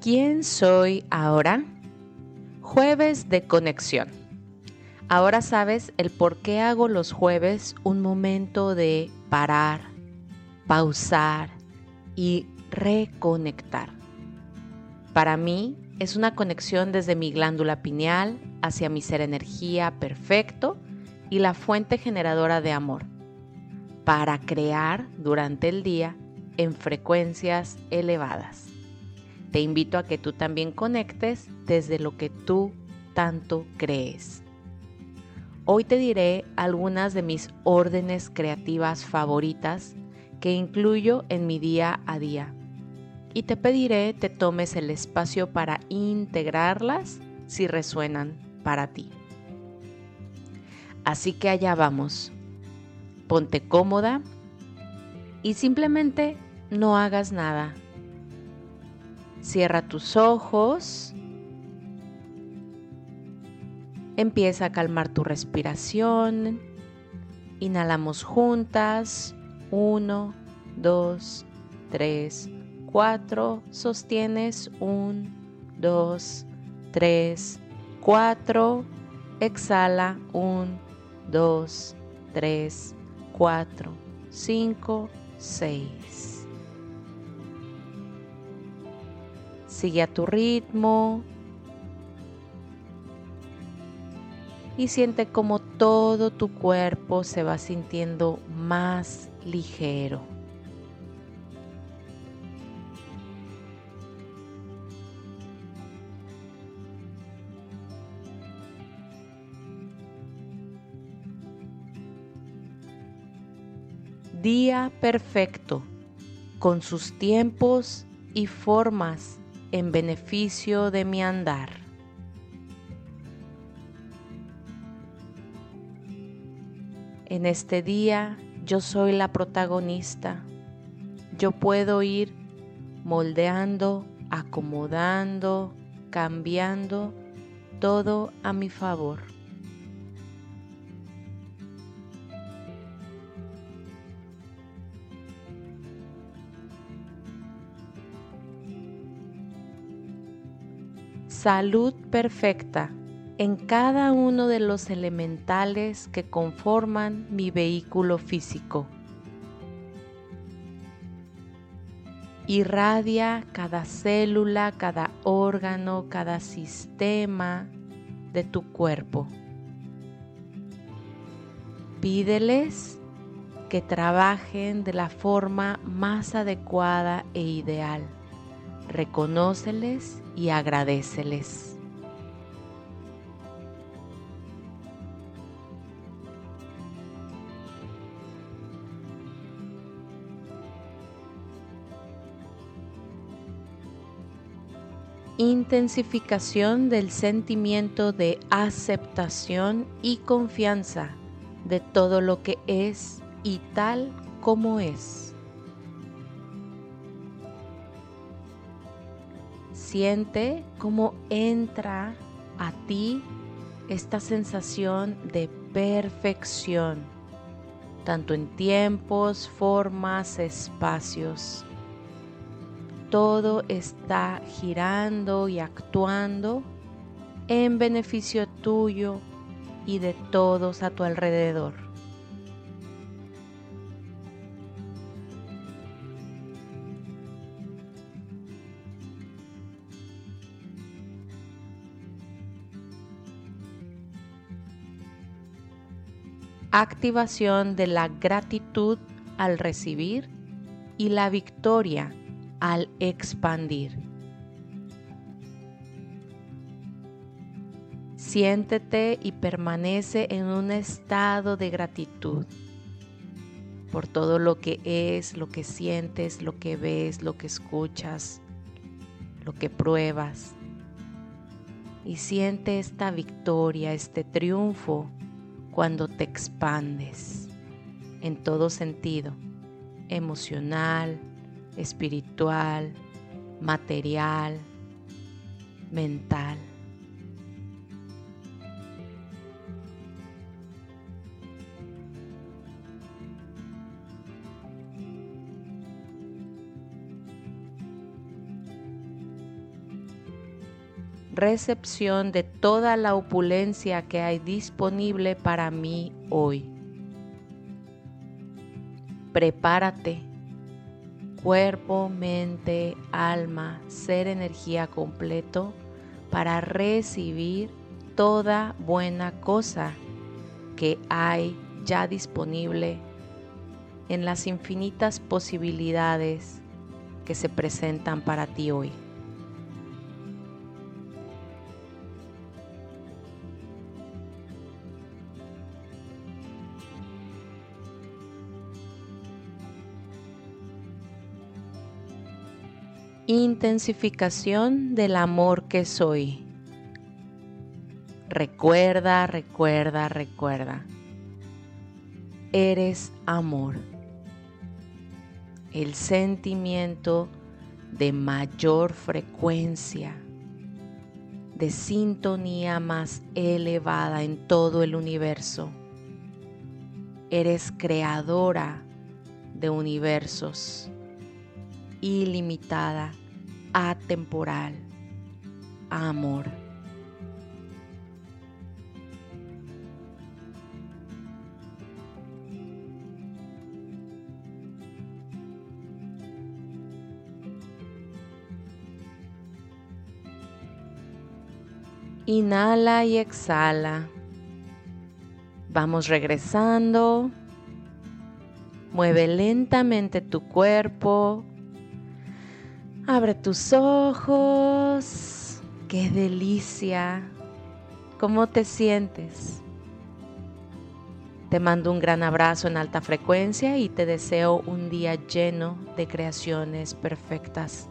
¿Quién soy ahora? Jueves de conexión. Ahora sabes el por qué hago los jueves un momento de parar, pausar y reconectar. Para mí es una conexión desde mi glándula pineal hacia mi ser energía perfecto y la fuente generadora de amor, para crear durante el día en frecuencias elevadas. Te invito a que tú también conectes desde lo que tú tanto crees. Hoy te diré algunas de mis órdenes creativas favoritas que incluyo en mi día a día. Y te pediré te tomes el espacio para integrarlas si resuenan para ti. Así que allá vamos. Ponte cómoda y simplemente no hagas nada. Cierra tus ojos. Empieza a calmar tu respiración. Inhalamos juntas. Uno, dos, tres, cuatro. Sostienes. Un, dos, tres, cuatro. Exhala. Un, dos, tres, cuatro, cinco, seis. Sigue a tu ritmo. Y siente como todo tu cuerpo se va sintiendo más ligero. Día perfecto, con sus tiempos y formas en beneficio de mi andar. En este día yo soy la protagonista. Yo puedo ir moldeando, acomodando, cambiando todo a mi favor. Salud perfecta en cada uno de los elementales que conforman mi vehículo físico. Irradia cada célula, cada órgano, cada sistema de tu cuerpo. Pídeles que trabajen de la forma más adecuada e ideal reconóceles y agradeceles. Intensificación del sentimiento de aceptación y confianza de todo lo que es y tal como es. Siente cómo entra a ti esta sensación de perfección, tanto en tiempos, formas, espacios. Todo está girando y actuando en beneficio tuyo y de todos a tu alrededor. Activación de la gratitud al recibir y la victoria al expandir. Siéntete y permanece en un estado de gratitud por todo lo que es, lo que sientes, lo que ves, lo que escuchas, lo que pruebas. Y siente esta victoria, este triunfo cuando te expandes en todo sentido, emocional, espiritual, material, mental. Recepción de toda la opulencia que hay disponible para mí hoy. Prepárate, cuerpo, mente, alma, ser energía completo para recibir toda buena cosa que hay ya disponible en las infinitas posibilidades que se presentan para ti hoy. Intensificación del amor que soy. Recuerda, recuerda, recuerda. Eres amor. El sentimiento de mayor frecuencia, de sintonía más elevada en todo el universo. Eres creadora de universos, ilimitada, atemporal, amor. Inhala y exhala. Vamos regresando. Mueve lentamente tu cuerpo. Abre tus ojos. ¡Qué delicia! ¿Cómo te sientes? Te mando un gran abrazo en alta frecuencia y te deseo un día lleno de creaciones perfectas.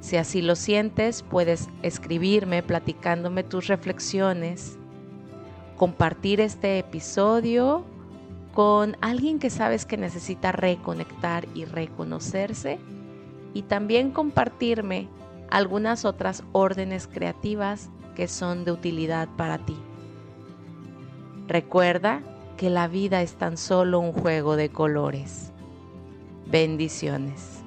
Si así lo sientes, puedes escribirme platicándome tus reflexiones, compartir este episodio con alguien que sabes que necesita reconectar y reconocerse y también compartirme algunas otras órdenes creativas que son de utilidad para ti. Recuerda que la vida es tan solo un juego de colores. Bendiciones.